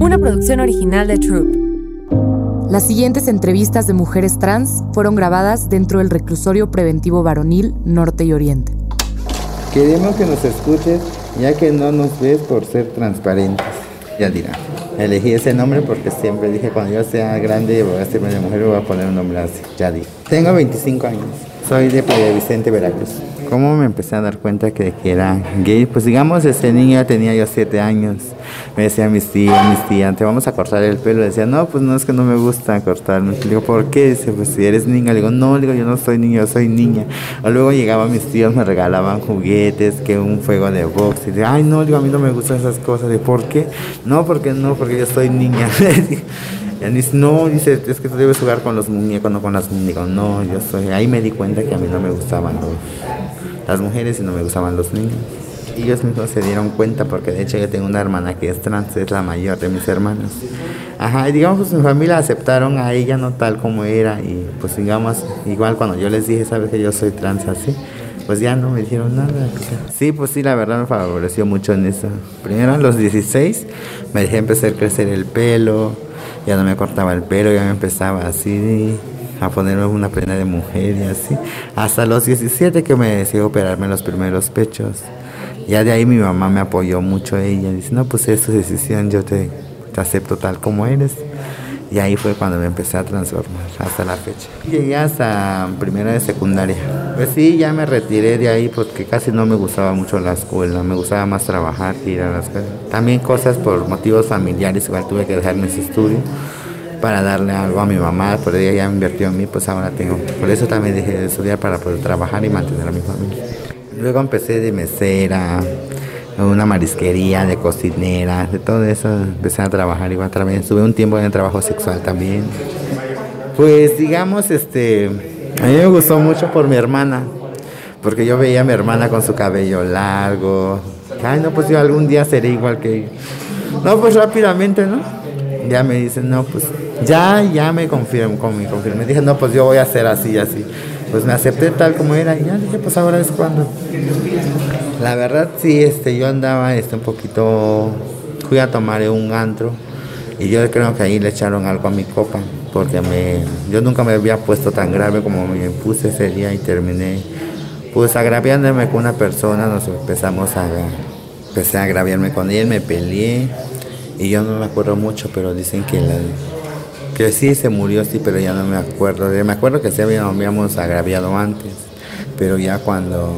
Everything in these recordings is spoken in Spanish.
Una producción original de Troop. Las siguientes entrevistas de mujeres trans fueron grabadas dentro del reclusorio preventivo varonil Norte y Oriente. Queremos que nos escuches, ya que no nos ves por ser transparentes. Ya dirá. Elegí ese nombre porque siempre dije cuando yo sea grande voy a ser de mujer voy a poner un nombre así. Ya di. Tengo 25 años. Soy de Playa Vicente, Veracruz. ¿Cómo me empecé a dar cuenta que, era gay? Pues digamos, ese niño tenía yo 7 años. Me decían mis tías, mis tías, te vamos a cortar el pelo. Decía, no, pues no, es que no me gusta cortarme. Le digo, ¿por qué? Dice, pues si eres niña. Le digo, no, digo, yo no soy niño, yo soy niña. O luego llegaban mis tíos, me regalaban juguetes, que un fuego de box. Y digo, ay, no, digo, a mí no me gustan esas cosas. ¿De por qué? No, porque no, porque yo soy niña. Y dice, no, dice, es que tú debes jugar con los muñecos, no con las muñecas. No, yo soy. Ahí me di cuenta que a mí no me gustaban los, las mujeres y no me gustaban los niños. Y ellos mismos se dieron cuenta porque de hecho yo tengo una hermana que es trans, es la mayor de mis hermanos. Ajá, y digamos pues mi familia aceptaron a ella no tal como era y pues digamos, igual cuando yo les dije, sabes que yo soy trans así, pues ya no me dijeron nada. Sí, pues sí, la verdad me favoreció mucho en eso. Primero a los 16 me dejé empezar a crecer el pelo, ya no me cortaba el pelo, ya me empezaba así a ponerme una prenda de mujer y así. Hasta los 17 que me decidí operarme los primeros pechos. Ya de ahí mi mamá me apoyó mucho ella. Dice, no, pues es tu decisión, yo te, te acepto tal como eres. Y ahí fue cuando me empecé a transformar, hasta la fecha. Llegué hasta primera de secundaria. Pues sí, ya me retiré de ahí porque casi no me gustaba mucho la escuela, me gustaba más trabajar ir a la escuela. También cosas por motivos familiares, igual tuve que dejar mis estudios para darle algo a mi mamá, por ella ya invirtió en mí, pues ahora tengo. Por eso también dejé de estudiar para poder trabajar y mantener a mi familia. Luego empecé de mesera, una marisquería, de cocinera, de todo eso empecé a trabajar igual también. Estuve un tiempo en el trabajo sexual también. Pues digamos, este, a mí me gustó mucho por mi hermana, porque yo veía a mi hermana con su cabello largo. Ay, no, pues yo algún día seré igual que ella. No, pues rápidamente, ¿no? Ya me dicen, no, pues ya, ya me confirmo, con mi. Dije, no, pues yo voy a hacer así, así. Pues me acepté tal como era y ya dije, pues ahora es cuando. La verdad, sí, este, yo andaba este, un poquito, fui a tomar un antro y yo creo que ahí le echaron algo a mi copa, porque me, yo nunca me había puesto tan grave como me puse ese día y terminé, pues agraviándome con una persona, nos empezamos a, empecé a agraviarme con él, me peleé y yo no me acuerdo mucho, pero dicen que la, que sí se murió, sí, pero ya no me acuerdo. Me acuerdo que sí habíamos agraviado antes, pero ya cuando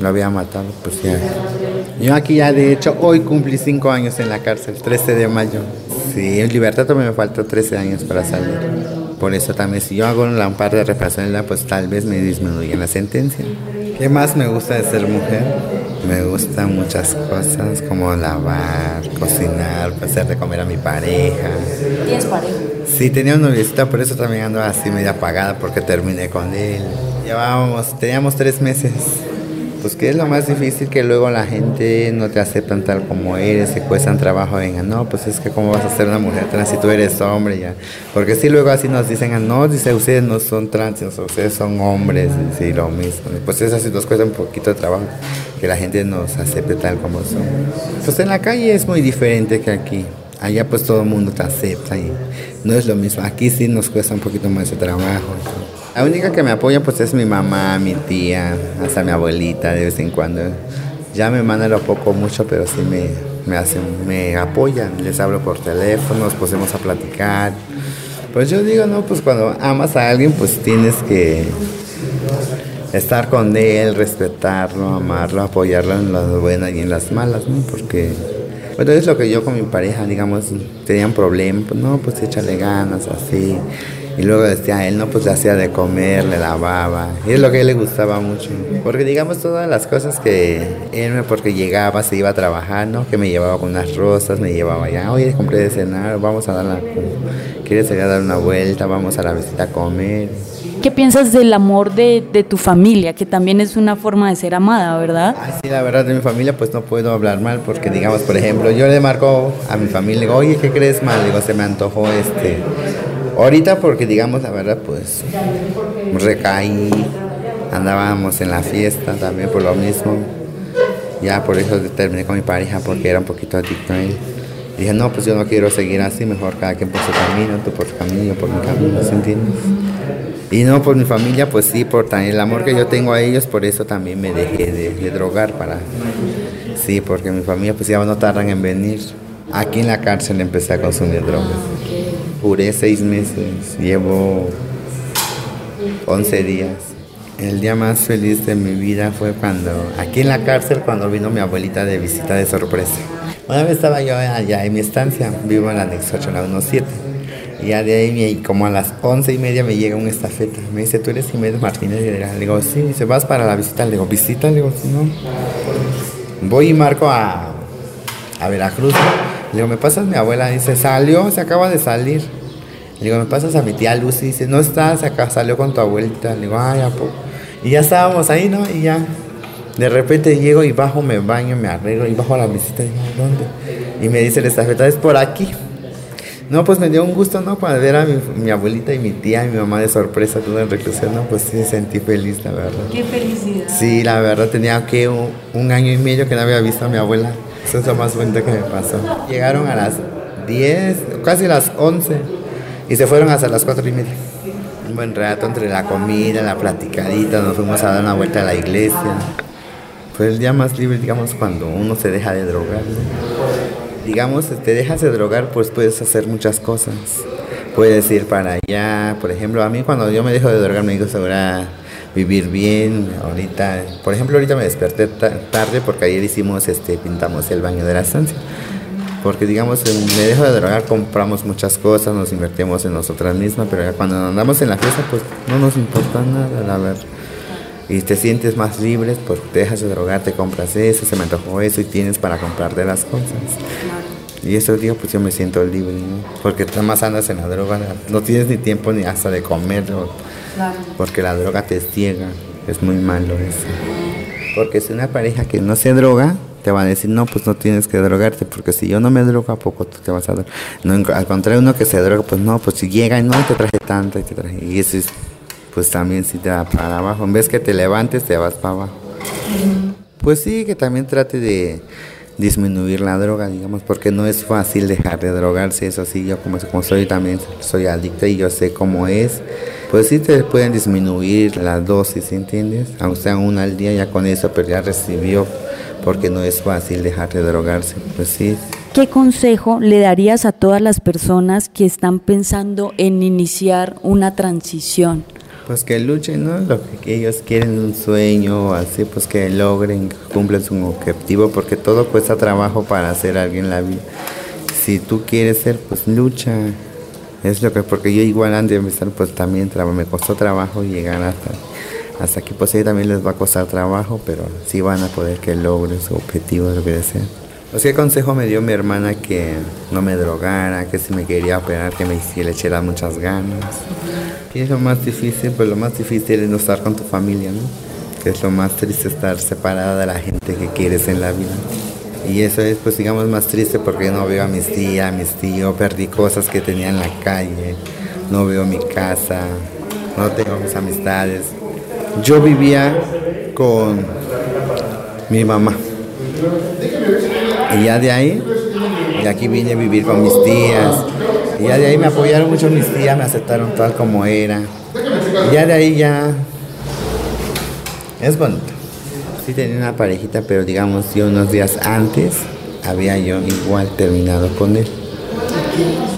lo había matado, pues ya. Yo aquí ya, de hecho, hoy cumplí cinco años en la cárcel, 13 de mayo. Sí, en libertad también me faltó 13 años para salir. Por eso también, si yo hago un par de reparaciones, pues tal vez me disminuyen la sentencia. ¿Qué más me gusta de ser mujer? Me gustan muchas cosas como lavar, cocinar, hacer de comer a mi pareja. ¿Tienes pareja? Sí, tenía un noviecita, por eso también ando así media apagada porque terminé con él. Llevábamos, teníamos tres meses. Pues que es lo más difícil que luego la gente no te aceptan tal como eres, se cuestan trabajo, vengan, no, pues es que cómo vas a ser una mujer trans si tú eres hombre ya. Porque si luego así nos dicen, ah, no, dice, ustedes no son trans, ustedes son hombres, sí, lo mismo. Pues eso así nos cuesta un poquito de trabajo, que la gente nos acepte tal como son. Pues en la calle es muy diferente que aquí. Allá pues todo el mundo te acepta y no es lo mismo. Aquí sí nos cuesta un poquito más de trabajo. La única que me apoya pues es mi mamá, mi tía, hasta mi abuelita de vez en cuando. Ya me mandan lo poco mucho, pero sí me, me hacen, me apoyan. Les hablo por teléfono, nos pusimos a platicar. Pues yo digo, no, pues cuando amas a alguien, pues tienes que estar con él, respetarlo, amarlo, apoyarlo en las buenas y en las malas, ¿no? Porque bueno, es lo que yo con mi pareja, digamos, tenían problemas, pues no, pues échale ganas, así. Y luego decía él, no, pues le hacía de comer, le lavaba. Y es lo que a él le gustaba mucho. Porque digamos todas las cosas que él, porque llegaba, se iba a trabajar, ¿no? Que me llevaba con unas rosas, me llevaba allá, oye, compré de cenar, vamos a dar la... ¿Quieres ir a dar una vuelta? Vamos a la visita a comer. ¿Qué piensas del amor de, de, tu familia? Que también es una forma de ser amada, ¿verdad? Ay, sí, la verdad de mi familia pues no puedo hablar mal porque digamos, por ejemplo, yo le marco a mi familia, digo, oye, ¿qué crees mal? Digo, se me antojó este Ahorita porque digamos la verdad pues recaí, andábamos en la fiesta también por lo mismo. Ya por eso terminé con mi pareja porque era un poquito adicto a él. Dije, no, pues yo no quiero seguir así, mejor cada quien por su camino, tú por tu camino, por mi camino, ¿sí entiendes? Y no por mi familia, pues sí, por el amor que yo tengo a ellos, por eso también me dejé de, drogar para... Sí, porque mi familia pues ya no tardan en venir. Aquí en la cárcel empecé a consumir drogas. Duré seis meses, llevo 11 días. El día más feliz de mi vida fue cuando, aquí en la cárcel, cuando vino mi abuelita de visita de sorpresa. Una vez estaba yo allá en mi estancia, vivo en la anexo 8, la 17. Ya de ahí, como a las once y media, me llega un estafeta. Me dice, ¿tú eres Jiménez Martínez? Le digo, sí. Dice, ¿vas para la visita? Le digo, ¿visita? Le digo, no. Voy y marco a, a Veracruz. Le digo, ¿me pasas mi abuela? Dice, salió, se acaba de salir. Le digo, ¿me pasas a mi tía Lucy? Dice, no está, se acá, salió con tu abuelita. Le digo, ay, ¿a poco? Y ya estábamos ahí, ¿no? Y ya de repente llego y bajo, me baño, me arreglo y bajo a la visita y digo, ¿dónde? Y me dice la estafeta, es por aquí. No, pues me dio un gusto, ¿no? Cuando ver a mi, abuelita y mi tía y mi mamá de sorpresa, todo en reclusión, ¿no? Pues sí, sentí feliz, la verdad. Qué felicidad. Sí, la verdad, tenía que un, año y medio que no había visto a mi abuela. Eso es lo más bonito que me pasó. Llegaron a las 10, casi las 11, y se fueron hasta las 4 y media. Un buen rato entre la comida, la platicadita, nos fuimos a dar una vuelta a la iglesia. Fue el día más libre, digamos, cuando uno se deja de drogar. Digamos, te dejas de drogar, pues puedes hacer muchas cosas. Puedes ir para allá. Por ejemplo, a mí cuando yo me dejo de drogar me digo ahora vivir bien. Ahorita, por ejemplo, ahorita me desperté tarde porque ayer hicimos, este, pintamos el baño de la estancia. Porque digamos, me dejo de drogar, compramos muchas cosas, nos invertimos en nosotras mismas, pero cuando andamos en la fiesta, pues no nos importa nada, la verdad y te sientes más libre, pues te dejas de drogar, te compras eso, se me antojó eso y tienes para comprarte las cosas. Y esos días pues yo me siento libre, ¿no? Porque tú más andas en la droga, no tienes ni tiempo ni hasta de comer, porque la droga te ciega, es muy malo eso. Porque si una pareja que no se droga, te va a decir, no, pues no tienes que drogarte, porque si yo no me drogo, ¿a poco tú te vas a drogar? No, al contrario, uno que se droga, pues no, pues si llega y no, te traje tanto y te traje, y eso es pues también si te va para abajo. En vez que te levantes, te vas para abajo. Pues sí, que también trate de disminuir la droga, digamos, porque no es fácil dejar de drogarse, eso sí, yo como, como soy también, soy adicta y yo sé cómo es, pues sí te pueden disminuir la dosis, ¿entiendes? Aunque sea una al día, ya con eso, pero ya recibió, porque no es fácil dejar de drogarse, pues sí. ¿Qué consejo le darías a todas las personas que están pensando en iniciar una transición? Pues que luchen, ¿no? Lo que ellos quieren, un sueño, así, pues que logren, cumplan su objetivo, porque todo cuesta trabajo para ser alguien en la vida. Si tú quieres ser, pues lucha. Es lo que, porque yo igual antes de empezar, pues también me costó trabajo llegar hasta, hasta aquí, pues ahí también les va a costar trabajo, pero sí van a poder que logren su objetivo, lo que desean. Pues qué consejo me dio mi hermana que no me drogara, que si me quería operar, que me hiciera, le muchas ganas. ¿Qué es lo más difícil? Pues lo más difícil es no estar con tu familia, ¿no? Que es lo más triste estar separada de la gente que quieres en la vida. Y eso es, pues digamos, más triste porque no veo a mis tías, a mis tíos, perdí cosas que tenía en la calle, no veo mi casa, no tengo mis amistades. Yo vivía con mi mamá. Y ya de ahí, de aquí vine a vivir con mis tías. Y ya de ahí me apoyaron mucho mis tías, me aceptaron tal como era. Y ya de ahí ya es bonito. Sí tenía una parejita, pero digamos yo unos días antes había yo igual terminado con él.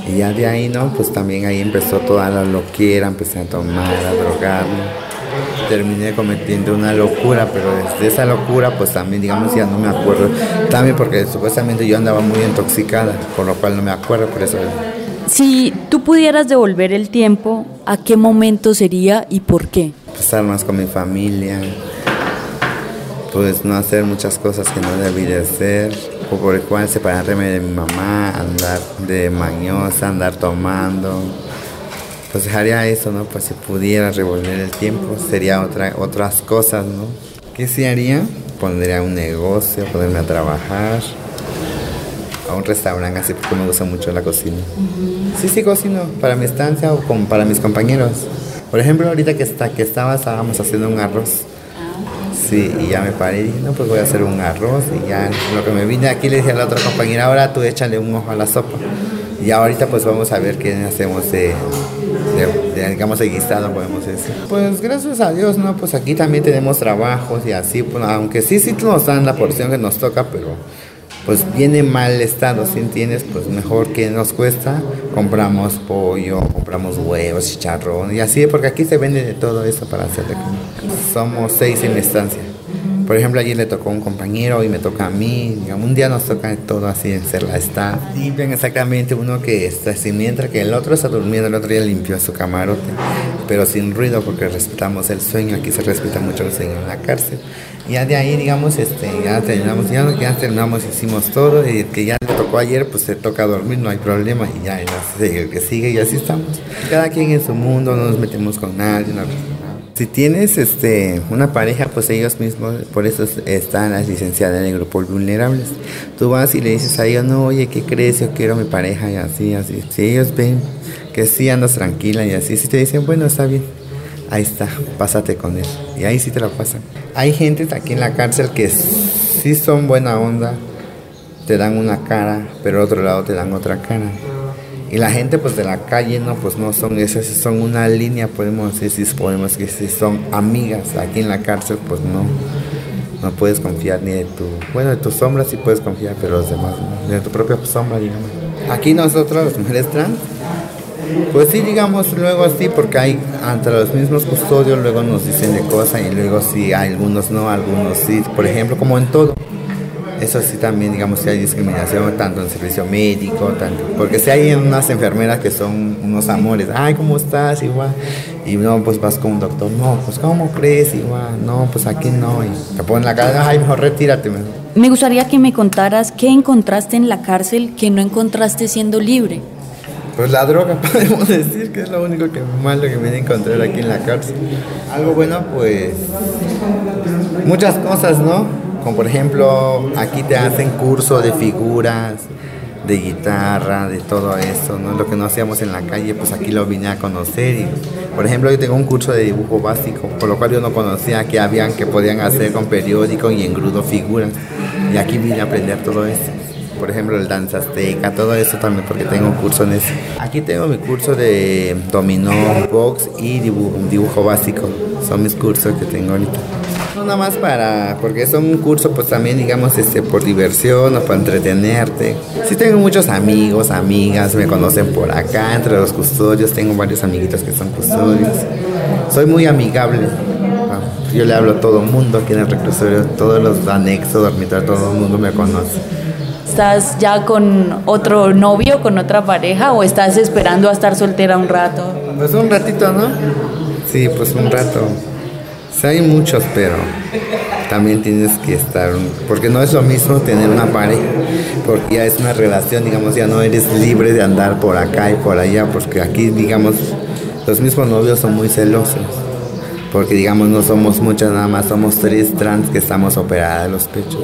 Y ya de ahí, ¿no? Pues también ahí empezó toda la loquera, empecé a tomar, a drogarme terminé cometiendo una locura, pero desde esa locura pues también digamos ya no me acuerdo, también porque supuestamente yo andaba muy intoxicada, por lo cual no me acuerdo, por eso... Si tú pudieras devolver el tiempo, ¿a qué momento sería y por qué? Estar más con mi familia, pues no hacer muchas cosas que no debí de hacer, o por el cual separarme de mi mamá, andar de mañosa, andar tomando, dejaría eso, ¿no? Pues si pudiera revolver el tiempo, sería otra, otras cosas, ¿no? ¿Qué se haría? Pondría un negocio, ponerme a trabajar, a un restaurante, así porque me gusta mucho la cocina. Sí, sí, cocino para mi estancia o para mis compañeros. Por ejemplo, ahorita que, está, que estaba, estábamos haciendo un arroz. Sí, y ya me paré y dije, no, pues voy a hacer un arroz y ya lo que me vine aquí le dije a la otra compañera, ahora tú échale un ojo a la sopa. Y ahorita pues vamos a ver qué hacemos de, de, digamos, guisado, podemos decir. Pues gracias a Dios, ¿no? Pues aquí también tenemos trabajos y así, pues, aunque sí, sí nos dan la porción que nos toca, pero pues viene mal estado, si entiendes, pues mejor que nos cuesta, compramos pollo, compramos huevos, chicharrón y así, porque aquí se vende de todo eso para hacer de. Somos seis en la estancia. Por ejemplo, ayer le tocó a un compañero, y me toca a mí. Digamos, un día nos toca todo así en ser la está. Limpian exactamente uno que está así, mientras que el otro está durmiendo, el otro día limpió su camarote, pero sin ruido porque respetamos el sueño. Aquí se respeta mucho el sueño en la cárcel. Ya de ahí, digamos, este, ya terminamos, ya, ya terminamos, hicimos todo. Y el que ya le tocó ayer, pues se toca dormir, no hay problema. Y ya el que sigue y así estamos. Cada quien en su mundo, no nos metemos con nadie. No. Si tienes este, una pareja, pues ellos mismos, por eso están las licenciadas en el grupo vulnerables. Tú vas y le dices a ellos, no, oye, ¿qué crees? Yo quiero mi pareja y así, así. Si ellos ven que sí andas tranquila y así, si te dicen, bueno, está bien, ahí está, pásate con él. Y ahí sí te lo pasan. Hay gente aquí en la cárcel que sí son buena onda, te dan una cara, pero otro lado te dan otra cara. Y la gente pues de la calle no, pues no son esas, son una línea, podemos decir, si podemos que si son amigas. Aquí en la cárcel pues no, no puedes confiar ni de tu, bueno, de tus sombras sí puedes confiar, pero los demás no, de tu propia sombra, digamos. Aquí nosotros, las mujeres trans, pues sí, digamos, luego así, porque hay entre los mismos custodios, luego nos dicen de cosas y luego sí, algunos no, algunos sí, por ejemplo, como en todo eso sí también, digamos, si hay discriminación tanto en servicio médico, tanto, porque si hay unas enfermeras que son unos amores, ay, ¿cómo estás? Igual, y no, pues vas con un doctor, no, pues ¿cómo crees? Igual, no, pues aquí no, y te ponen la cara, ay, mejor retírate. Me gustaría que me contaras qué encontraste en la cárcel que no encontraste siendo libre. Pues la droga, podemos decir que es lo único que malo que me he encontrar aquí en la cárcel. Algo bueno, pues muchas cosas, ¿no? Como por ejemplo, aquí te hacen curso de figuras, de guitarra, de todo eso, ¿no? Lo que no hacíamos en la calle, pues aquí lo vine a conocer. Por ejemplo, yo tengo un curso de dibujo básico, por lo cual yo no conocía que habían, que podían hacer con periódico y engrudo figuras. Y aquí vine a aprender todo eso. Por ejemplo, el danza azteca, todo eso también, porque tengo curso en eso. Aquí tengo mi curso de dominó, box y dibujo, básico. Son mis cursos que tengo ahorita. No nada más para, porque son un curso pues también digamos este por diversión o para entretenerte. Sí tengo muchos amigos, amigas, me conocen por acá, entre los custodios, tengo varios amiguitos que son custodios. Soy muy amigable. Yo le hablo a todo el mundo aquí en el reclusorio, todos los anexos, dormitorios, todo el mundo me conoce. ¿Estás ya con otro novio, con otra pareja o estás esperando a estar soltera un rato? Pues un ratito, ¿no? Sí, pues un rato hay muchos, pero también tienes que estar, porque no es lo mismo tener una pareja, porque ya es una relación, digamos, ya no eres libre de andar por acá y por allá, porque aquí, digamos, los mismos novios son muy celosos, porque digamos no somos muchos, nada más somos tres trans que estamos operadas de los pechos.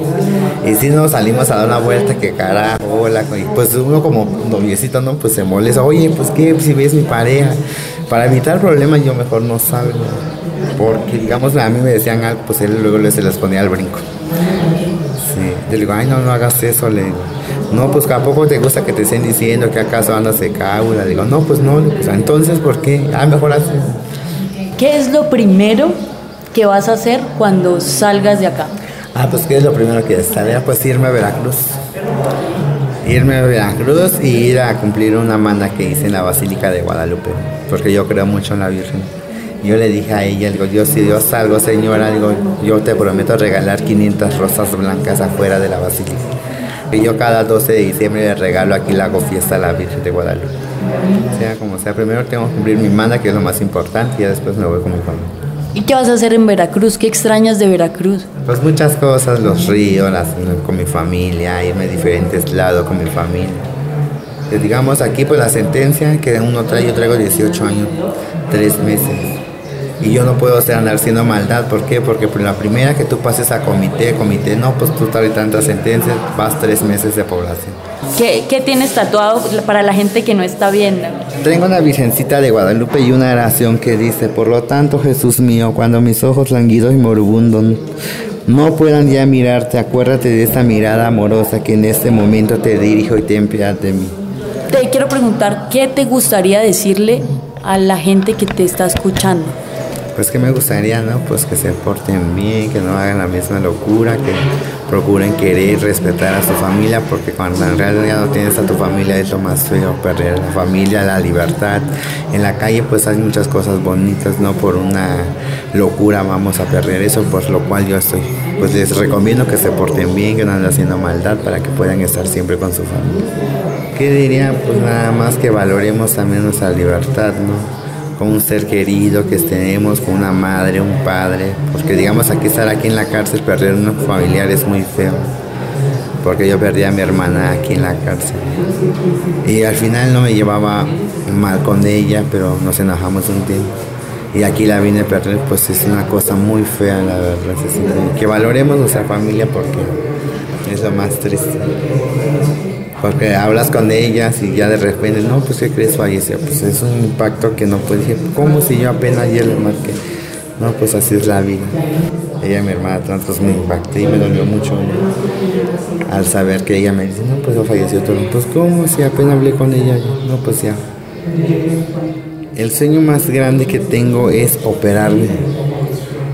Y si nos salimos a dar una vuelta, que carajo, hola, pues uno como noviecito, ¿no? Pues se molesta, oye, pues qué, si ves mi pareja, para evitar problemas yo mejor no salgo porque digamos a mí me decían algo, pues él luego se les ponía al brinco. Sí, yo digo, ay no, no hagas eso, le digo, no, pues a poco te gusta que te estén diciendo que acaso andas de cábula, digo, no, pues no, entonces, ¿por qué? Ah, mejor así. ¿Qué es lo primero que vas a hacer cuando salgas de acá? Ah, pues ¿qué es lo primero que estaría? Pues irme a Veracruz. Irme a Veracruz y ir a cumplir una manda que hice en la Basílica de Guadalupe, porque yo creo mucho en la Virgen. Yo le dije a ella, digo, Dios, si Dios salgo, señora, digo, yo te prometo regalar 500 rosas blancas afuera de la basílica. Y yo cada 12 de diciembre le regalo aquí la hago fiesta a la Virgen de Guadalupe. Sea como sea, primero tengo que cumplir mi manda, que es lo más importante, y ya después me voy con mi familia. ¿Y qué vas a hacer en Veracruz? ¿Qué extrañas de Veracruz? Pues muchas cosas, los ríos, con mi familia, irme a diferentes lados con mi familia. Eh, digamos aquí pues la sentencia que uno trae, yo traigo 18 años, 3 meses y yo no puedo hacer andar haciendo maldad. ¿Por qué? Porque por la primera que tú pases a comité, comité, no, pues tú traes tantas sentencias, vas tres meses de población. ¿Qué, ¿Qué, tienes tatuado para la gente que no está viendo? Tengo una virgencita de Guadalupe y una oración que dice, por lo tanto Jesús mío, cuando mis ojos languidos y moribundos no puedan ya mirarte, acuérdate de esta mirada amorosa que en este momento te dirijo y ten piedad de mí. Te quiero preguntar, ¿qué te gustaría decirle a la gente que te está escuchando? Pues que me gustaría, ¿no? Pues que se porten bien, que no hagan la misma locura, que procuren querer, respetar a su familia, porque cuando en realidad no tienes a tu familia es lo más feo, perder la familia, la libertad. En la calle pues hay muchas cosas bonitas, no por una locura vamos a perder eso, por lo cual yo estoy, pues les recomiendo que se porten bien, que no anden haciendo maldad para que puedan estar siempre con su familia. ¿Qué diría? Pues nada más que valoremos también nuestra libertad, ¿no? Un ser querido que tenemos, con una madre, un padre, porque digamos aquí estar aquí en la cárcel, perder un familiar es muy feo, porque yo perdí a mi hermana aquí en la cárcel. Y al final no me llevaba mal con ella, pero nos enojamos un tiempo. Y aquí la vine a perder, pues es una cosa muy fea, la verdad. Que valoremos nuestra familia porque es lo más triste. Porque hablas con ellas y ya de repente, no, pues ¿qué crees? Falleció. Pues es un impacto que no puede decir, ¿cómo si yo apenas ayer le marqué? No, pues así es la vida. Ella, mi hermana, tantos me impacté y me dolió mucho al saber que ella me dice, no, pues falleció todo. Pues ¿cómo si apenas hablé con ella? No, pues ya. El sueño más grande que tengo es operarme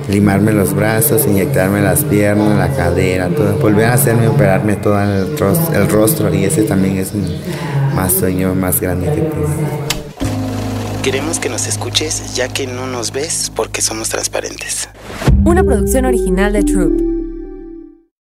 limarme los brazos, inyectarme las piernas, la cadera, todo, volver a hacerme operarme todo el rostro, el rostro y ese también es mi más sueño más grande que tengo. Queremos que nos escuches ya que no nos ves porque somos transparentes. Una producción original de Troop.